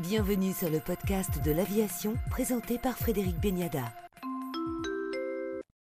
Bienvenue sur le podcast de l'aviation présenté par Frédéric Beniada.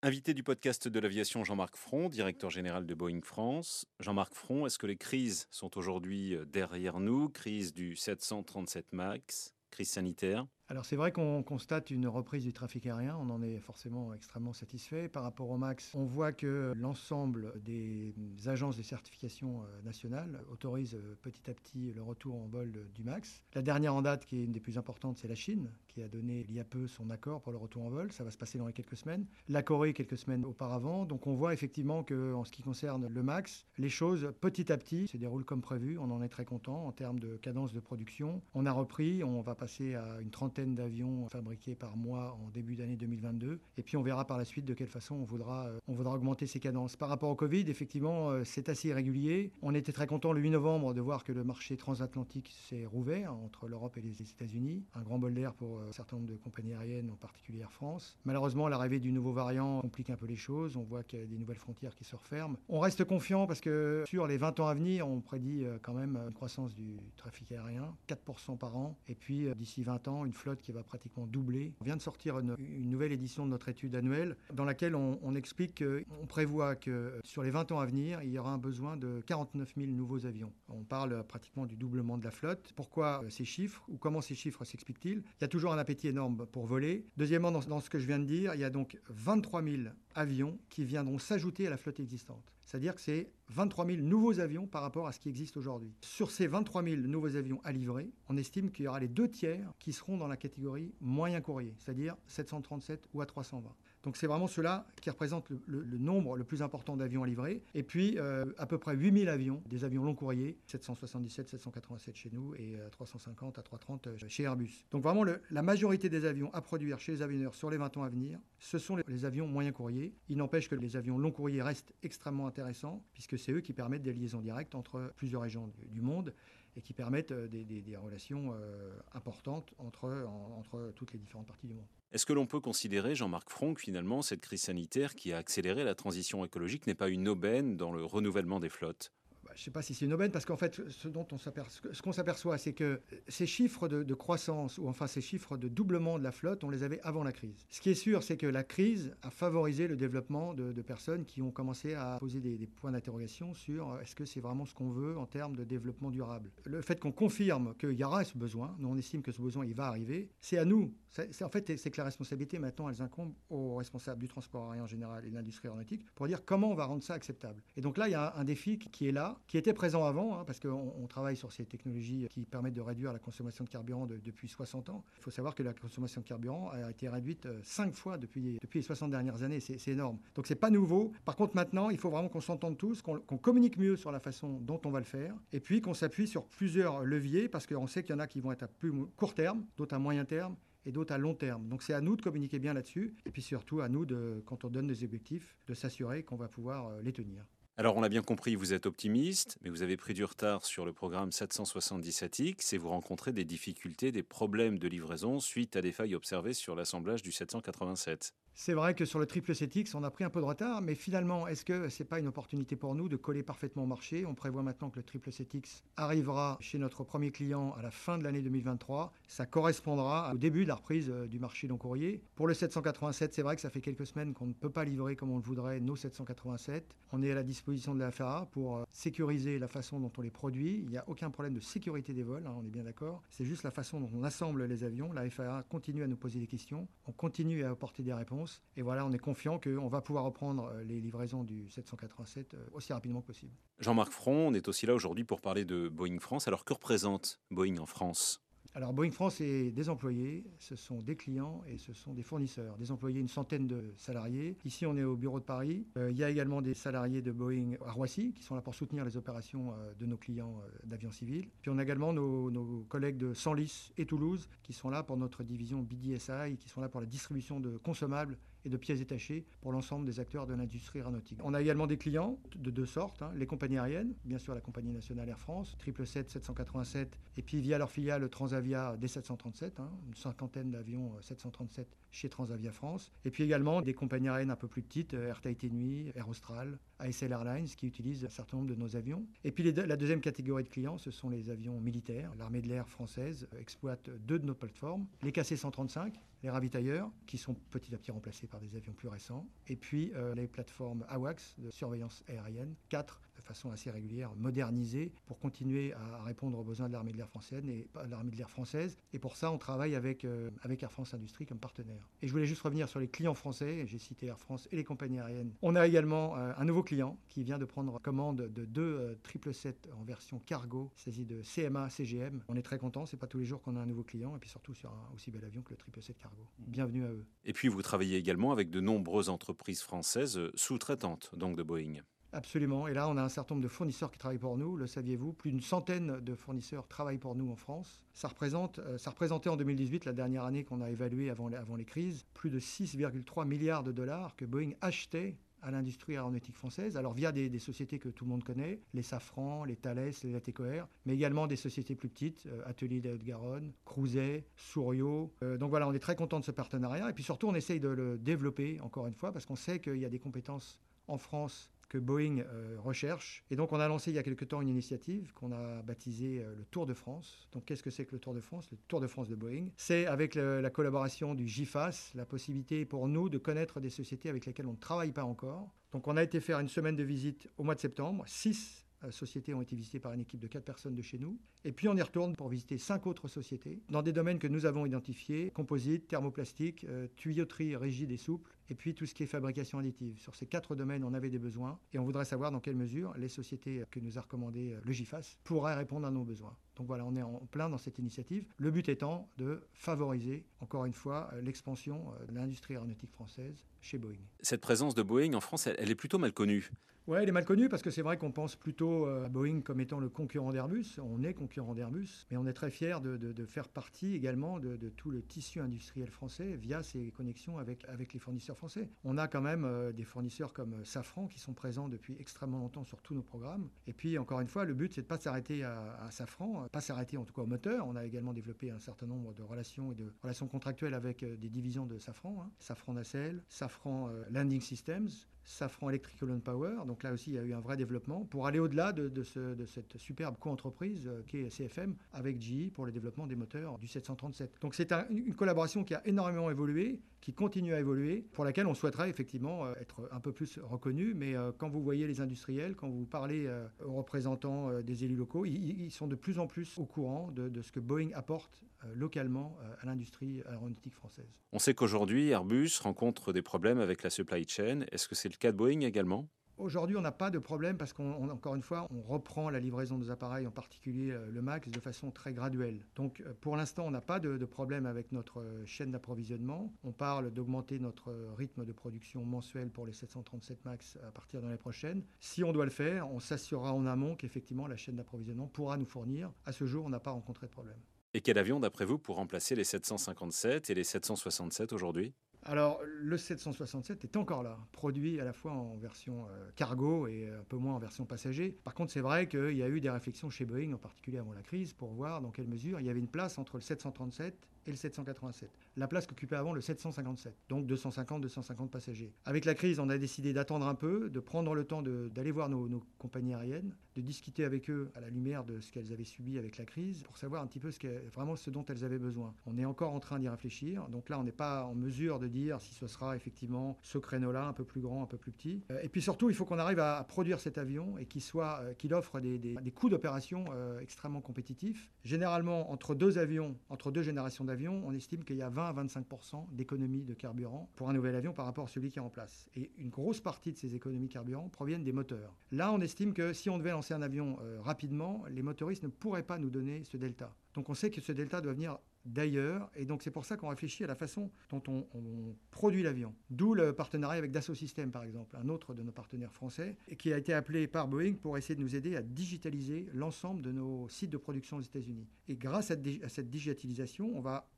Invité du podcast de l'aviation Jean-Marc Fron, directeur général de Boeing France. Jean-Marc Fron, est-ce que les crises sont aujourd'hui derrière nous? Crise du 737 MAX, crise sanitaire alors c'est vrai qu'on constate une reprise du trafic aérien, on en est forcément extrêmement satisfait. Par rapport au MAX, on voit que l'ensemble des agences de certification euh, nationales autorisent euh, petit à petit le retour en vol du MAX. La dernière en date, qui est une des plus importantes, c'est la Chine, qui a donné il y a peu son accord pour le retour en vol. Ça va se passer dans les quelques semaines. La Corée, quelques semaines auparavant. Donc on voit effectivement que en ce qui concerne le MAX, les choses petit à petit se déroulent comme prévu. On en est très content en termes de cadence de production. On a repris, on va passer à une trentaine d'avions fabriqués par mois en début d'année 2022. Et puis on verra par la suite de quelle façon on voudra, euh, on voudra augmenter ces cadences. Par rapport au Covid, effectivement, euh, c'est assez irrégulier. On était très content le 8 novembre de voir que le marché transatlantique s'est rouvert entre l'Europe et les États-Unis. Un grand bol d'air pour euh, un certain nombre de compagnies aériennes, en particulier France. Malheureusement, l'arrivée du nouveau variant complique un peu les choses. On voit qu'il y a des nouvelles frontières qui se referment. On reste confiant parce que sur les 20 ans à venir, on prédit quand même une croissance du trafic aérien, 4% par an. Et puis d'ici 20 ans, une flotte qui va pratiquement doubler. On vient de sortir une, nouvelle édition de notre étude annuelle dans laquelle on, explique qu'on prévoit que sur les 20 ans à venir, il y aura un besoin de 49 000 nouveaux avions. On parle pratiquement du doublement de la flotte. Pourquoi ces chiffres ou comment ces chiffres s'expliquent-ils? Il y a toujours un appétit énorme pour voler. Deuxièmement, dans, dans ce que je viens de dire, il y a donc 23 000 avions qui viendront s'ajouter à la flotte existante. C'est-à-dire que c'est 23 000 nouveaux avions par rapport à ce qui existe aujourd'hui. Sur ces 23 000 nouveaux avions à livrer, on estime qu'il y aura les deux tiers qui seront dans la catégorie moyen courrier, c'est-à-dire 737 ou A320. Donc c'est vraiment cela qui représente le, nombre le plus important d'avions à livrer. Et puis euh, à peu près 8000 avions, des avions long courriers, 777, 787 chez nous et 350 à 330 chez Airbus. Donc vraiment la majorité des avions à produire chez les avionneurs sur les 20 ans à venir, ce sont les, avions moyens courriers. Il n'empêche que les avions long courriers restent extrêmement intéressants puisque c'est eux qui permettent des liaisons directes entre plusieurs régions du, monde et qui permettent euh, des, relations euh, importantes entre, toutes les différentes parties du monde. Est-ce que l'on peut considérer, Jean-Marc Franck, finalement, cette crise sanitaire qui a accéléré la transition écologique n'est pas une aubaine dans le renouvellement des flottes? Je ne sais pas si c'est une aubaine, parce qu'en fait, ce dont on s'aperçoit, ce qu'on s'aperçoit, c'est que ces chiffres de, croissance, ou enfin ces chiffres de doublement de la flotte, on les avait avant la crise. Ce qui est sûr, c'est que la crise a favorisé le développement de, personnes qui ont commencé à poser des, points d'interrogation sur euh, est-ce que c'est vraiment ce qu'on veut en termes de développement durable? Le fait qu'on confirme qu'il y aura ce besoin, nous on estime que ce besoin il va arriver, c'est à nous. En fait, c'est que la responsabilité maintenant, elles incombent aux responsables du transport aérien en général et de l'industrie aéronautique pour dire comment on va rendre ça acceptable. Et donc là, il y a un défi qui est là, qui était présent avant, hein, parce qu'on travaille sur ces technologies qui permettent de réduire la consommation de carburant depuis 60 ans. Il faut savoir que la consommation de carburant a été réduite 5 euh, fois depuis, les 60 dernières années. C'est énorme. Donc c'est pas nouveau. Par contre, maintenant, il faut vraiment qu'on s'entende tous, qu'on communique mieux sur la façon dont on va le faire, et puis qu'on s'appuie sur plusieurs leviers, parce qu'on sait qu'il y en a qui vont être à plus court terme, d'autres à moyen terme, et d'autres à long terme. Donc c'est à nous de communiquer bien là-dessus, et puis surtout à nous, de, quand on donne des objectifs, de s'assurer qu'on va pouvoir euh, les tenir. Alors on l'a bien compris, vous êtes optimiste, mais vous avez pris du retard sur le programme 777X et vous rencontrez des difficultés, des problèmes de livraison suite à des failles observées sur l'assemblage du 787. C'est vrai que sur le triple 7X, on a pris un peu de retard, mais finalement, est-ce que ce n'est pas une opportunité pour nous de coller parfaitement au marché? On prévoit maintenant que le triple 7X arrivera chez notre premier client à la fin de l'année 2023. Ça correspondra au début de la reprise euh, du marché long courrier. Pour le 787, c'est vrai que ça fait quelques semaines qu'on ne peut pas livrer comme on le voudrait nos 787. On est à la disposition de la FAA pour euh, sécuriser la façon dont on les produit. Il n'y a aucun problème de sécurité des vols, hein, on est bien d'accord. C'est juste la façon dont on assemble les avions. La FAA continue à nous poser des questions. On continue à apporter des réponses. Et voilà, on est confiant qu'on va pouvoir reprendre euh, les livraisons du 787 euh, aussi rapidement que possible. Jean-Marc Front, on est aussi là aujourd'hui pour parler de Boeing France. Alors que représente Boeing en France? Alors Boeing France, c'est des employés, ce sont des clients et ce sont des fournisseurs. Des employés, une centaine de salariés. Ici, on est au bureau de Paris. Euh, il y a également des salariés de Boeing à Roissy qui sont là pour soutenir les opérations euh, de nos clients euh, d'avion civil. Puis on a également nos, collègues de Senlis et Toulouse qui sont là pour notre division BDSI, qui sont là pour la distribution de consommables de pièces détachées pour l'ensemble des acteurs de l'industrie aéronautique. On a également des clients de deux sortes, hein. les compagnies aériennes, bien sûr la compagnie nationale Air France, 777, 787, et puis via leur filiale Transavia D737, hein, une cinquantaine d'avions 737 euh, chez Transavia France, et puis également des compagnies aériennes un peu plus petites, euh, Air Tahiti Nuit, Air Austral, ASL Airlines, qui utilisent un certain nombre de nos avions. Et puis la deuxième catégorie de clients, ce sont les avions militaires. L'armée de l'air française exploite deux de nos plateformes, les KC-135, les ravitailleurs, qui sont petit à petit remplacés par des avions plus récents, et puis euh, les plateformes AWACS de surveillance aérienne, quatre façon assez régulière, modernisées, pour continuer à répondre aux besoins de l'armée de l'air française et pour ça, on travaille avec, euh, Air France Industrie comme partenaire. Et je voulais juste revenir sur les clients français, j'ai cité Air France et les compagnies aériennes. On a également euh, un nouveau client qui vient de prendre commande de deux 777 en version cargo, il s'agit de CMA CGM. On est très content, c'est pas tous les jours qu'on a un nouveau client, et puis surtout sur un aussi bel avion que le 777 cargo. Bienvenue à eux. Et puis vous travaillez également avec de nombreuses entreprises françaises sous-traitantes, donc de Boeing. Absolument. Et là, on a un certain nombre de fournisseurs qui travaillent pour nous. Le saviez-vous? Plus d'une centaine de fournisseurs travaillent pour nous en France. Ça, représente, euh, ça représentait en 2018, la dernière année qu'on a évaluée avant les crises, plus de 6,3 milliards de dollars que Boeing achetait à l'industrie aéronautique française, alors via des, sociétés que tout le monde connaît, les Safran, les Thales, les Latécoère, mais également des sociétés plus petites, euh, Atelier de Haute-Garonne, Crouzet, Sourio. Euh, donc voilà, on est très content de ce partenariat et puis surtout on essaye de le développer encore une fois parce qu'on sait qu'il y a des compétences en France que Boeing euh, recherche. Et donc on a lancé il y a quelque temps une initiative qu'on a baptisée euh, le Tour de France. Donc qu'est-ce que c'est que le Tour de France? Le Tour de France de Boeing. C'est avec la collaboration du GIFAS, la possibilité pour nous de connaître des sociétés avec lesquelles on ne travaille pas encore. Donc on a été faire une semaine de visite au mois de septembre, six euh, sociétés ont été visitées par une équipe de quatre personnes de chez nous. Et puis on y retourne pour visiter cinq autres sociétés dans des domaines que nous avons identifiés composite, thermoplastique, euh, tuyauterie rigide et souple, et puis tout ce qui est fabrication additive. Sur ces quatre domaines, on avait des besoins et on voudrait savoir dans quelle mesure les sociétés que nous a recommandées euh, le GIFAS pourraient répondre à nos besoins. Donc voilà, on est en plein dans cette initiative. Le but étant de favoriser, encore une fois, l'expansion de l'industrie aéronautique française chez Boeing. Cette présence de Boeing en France, elle est plutôt mal connue. Oui, elle est mal connue parce que c'est vrai qu'on pense plutôt euh, à Boeing comme étant le concurrent d'Airbus. On est concurrent d'Airbus, mais on est très fiers de, faire partie également de, tout le tissu industriel français via ces connexions avec, avec les fournisseurs On a quand même euh, des fournisseurs comme euh, Safran qui sont présents depuis extrêmement longtemps sur tous nos programmes. Et puis, encore une fois, le but, c'est de ne pas s'arrêter à, Safran, pas s'arrêter en tout cas au moteur. On a également développé un certain nombre de relations et de relations contractuelles avec des divisions de Safran, hein. Safran Nacelle, Safran Landing Systems, Safran Electrical Power. Donc là aussi, il y a eu un vrai développement pour aller au-delà de, cette superbe co-entreprise euh, qui est CFM avec GE pour le développement des moteurs du 737. Donc c'est une collaboration qui a énormément évolué, qui continue à évoluer, pour laquelle on souhaiterait effectivement euh, être un peu plus reconnu. Mais euh, quand vous voyez les industriels, quand vous parlez aux représentants des élus locaux, ils, sont de plus en plus au courant de ce que Boeing apporte localement à l'industrie aéronautique française. On sait qu'aujourd'hui, Airbus rencontre des problèmes avec la supply chain. Est-ce que c'est le cas de Boeing également? Aujourd'hui, on n'a pas de problème parce qu'encore une fois, on reprend la livraison des appareils, en particulier euh, le MAX, de façon très graduelle. Donc, euh, pour l'instant, on n'a pas de, problème avec notre euh, chaîne d'approvisionnement. On parle d'augmenter notre rythme de production mensuel pour les 737 MAX à partir de l'année prochaine. Si on doit le faire, on s'assurera en amont qu'effectivement la chaîne d'approvisionnement pourra nous fournir. À ce jour, on n'a pas rencontré de problème. Et quel avion, d'après vous, pour remplacer les 757 et les 767 aujourd'hui? Alors, le 767 est encore là, produit à la fois en version euh, cargo et un peu moins en version passager. Par contre, c'est vrai qu'il y a eu des réflexions chez Boeing, en particulier avant la crise, pour voir dans quelle mesure il y avait une place entre le 737 et le 787. La place qu'occupait avant le 757, donc 250-250 passagers. Avec la crise, on a décidé d'attendre un peu, de prendre le temps d'aller voir nos, compagnies aériennes, de discuter avec eux à la lumière de ce qu'elles avaient subi avec la crise, pour savoir un petit peu ce vraiment ce dont elles avaient besoin. On est encore en train d'y réfléchir, donc là on n'est pas en mesure de dire si ce sera effectivement ce créneau-là, un peu plus grand, un peu plus petit. Euh, et puis surtout, il faut qu'on arrive à, produire cet avion et qu'il soit, euh, qu'il offre des, coûts d'opération euh, extrêmement compétitifs. Généralement, entre deux avions, entre deux générations d'avions, on estime qu'il y a 20 à 25 d'économie de carburant pour un nouvel avion par rapport à celui qui est en place. Et une grosse partie de ces économies de carburant proviennent des moteurs. Là, on estime que si on devait lancer un avion rapidement, les motoristes ne pourraient pas nous donner ce delta. Donc on sait que ce delta doit venir d'ailleurs. Et donc c'est pour ça qu'on réfléchit à la façon dont on, produit l'avion. D'où le partenariat avec Dassault Systèmes, par exemple, un autre de nos partenaires français, qui a été appelé par Boeing pour essayer de nous aider à digitaliser l'ensemble de nos sites de production aux États-Unis. Et grâce à, cette digitalisation, on va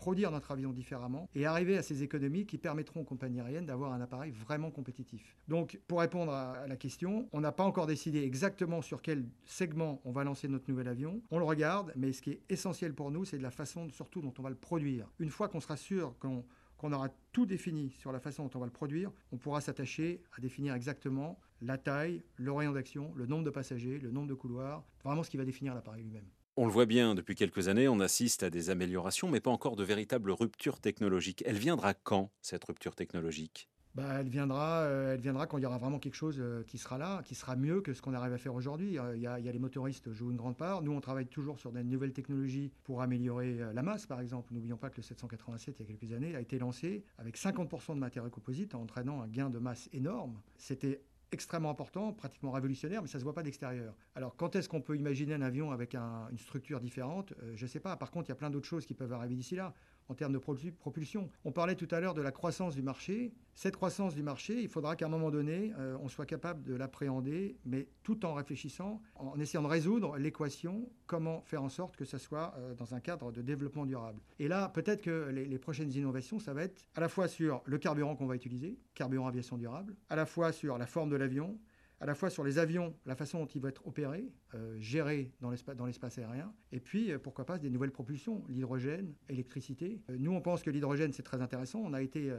produire notre avion différemment et arriver à ces économies qui permettront aux compagnies aériennes d'avoir un appareil vraiment compétitif. Donc, pour répondre à la question, on n'a pas encore décidé exactement sur quel segment on va lancer notre nouvel avion. On le regarde, mais ce qui est essentiel pour nous, c'est de la façon surtout dont on va le produire. Une fois qu'on sera sûr qu'on aura tout défini sur la façon dont on va le produire, on pourra s'attacher à définir exactement la taille, le rayon d'action, le nombre de passagers, le nombre de couloirs, vraiment ce qui va définir l'appareil lui-même. On le voit bien, depuis quelques années, on assiste à des améliorations, mais pas encore de véritable rupture technologique. Elle viendra quand, cette rupture technologique? Bah, elle, viendra, euh, elle viendra quand il y aura vraiment quelque chose euh, qui sera là, qui sera mieux que ce qu'on arrive à faire aujourd'hui. Euh, il, y a les motoristes jouent une grande part. Nous, on travaille toujours sur des nouvelles technologies pour améliorer la masse, par exemple. N'oublions pas que le 787, il y a quelques années, a été lancé avec 50% de matériaux composite, entraînant un gain de masse énorme. C'était extrêmement important, pratiquement révolutionnaire, mais ça ne se voit pas d'extérieur. Alors quand est-ce qu'on peut imaginer un avion avec une structure différente? Euh, Je ne sais pas. Par contre, il y a plein d'autres choses qui peuvent arriver d'ici là en termes de propulsion. On parlait tout à l'heure de la croissance du marché. Cette croissance du marché, il faudra qu'à un moment donné, euh, on soit capable de l'appréhender, mais tout en réfléchissant, en essayant de résoudre l'équation, comment faire en sorte que ça soit euh, dans un cadre de développement durable. Et là, peut-être que les, les, prochaines innovations, ça va être à la fois sur le carburant qu'on va utiliser, carburant aviation durable, à la fois sur la forme de l'avion, à la fois sur les avions, la façon dont ils vont être opérés, euh, gérés dans l'espace aérien, et puis euh, pourquoi pas des nouvelles propulsions, l'hydrogène, l'électricité. Euh, nous, on pense que l'hydrogène, c'est très intéressant. On a été,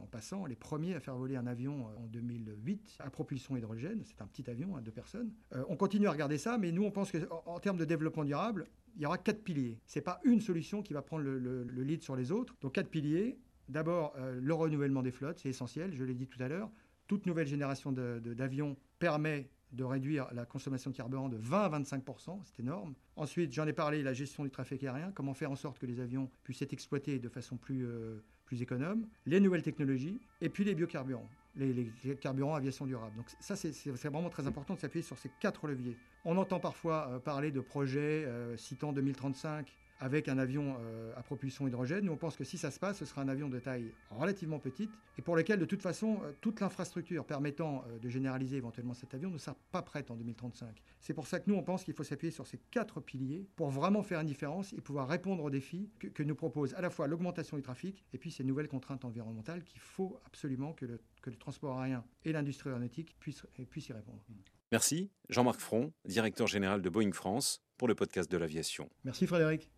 en passant, les premiers à faire voler un avion en 2008 à propulsion hydrogène. C'est un petit avion à deux personnes. on continue à regarder ça, mais nous, on pense qu'en en termes de développement durable, il y aura quatre piliers. Ce n'est pas une solution qui va prendre le lead sur les autres. Donc quatre piliers. D'abord, le renouvellement des flottes, c'est essentiel, je l'ai dit tout à l'heure toute nouvelle génération d'avions permet de réduire la consommation de carburant de 20 à 25% c'est énorme. Ensuite, j'en ai parlé, la gestion du trafic aérien, comment faire en sorte que les avions puissent être exploités de façon plus, euh, plus économe, les nouvelles technologies, et puis les biocarburants, les, carburants aviation durable. Donc ça, c'est vraiment très important de s'appuyer sur ces quatre leviers. On entend parfois euh, parler de projets euh, citant 2035 avec un avion euh, à propulsion hydrogène. Nous, on pense que si ça se passe, ce sera un avion de taille relativement petite et pour lequel, de toute façon, euh, toute l'infrastructure permettant euh, de généraliser éventuellement cet avion ne sera pas prête en 2035. C'est pour ça que nous, on pense qu'il faut s'appuyer sur ces quatre piliers pour vraiment faire une différence et pouvoir répondre aux défis que, nous propose à la fois l'augmentation du trafic et puis ces nouvelles contraintes environnementales qu'il faut absolument que le, que le transport aérien et l'industrie aéronautique puissent, puissent y répondre. Merci, Jean-Marc Front, directeur général de Boeing France, pour le podcast de l'aviation. Merci Frédéric.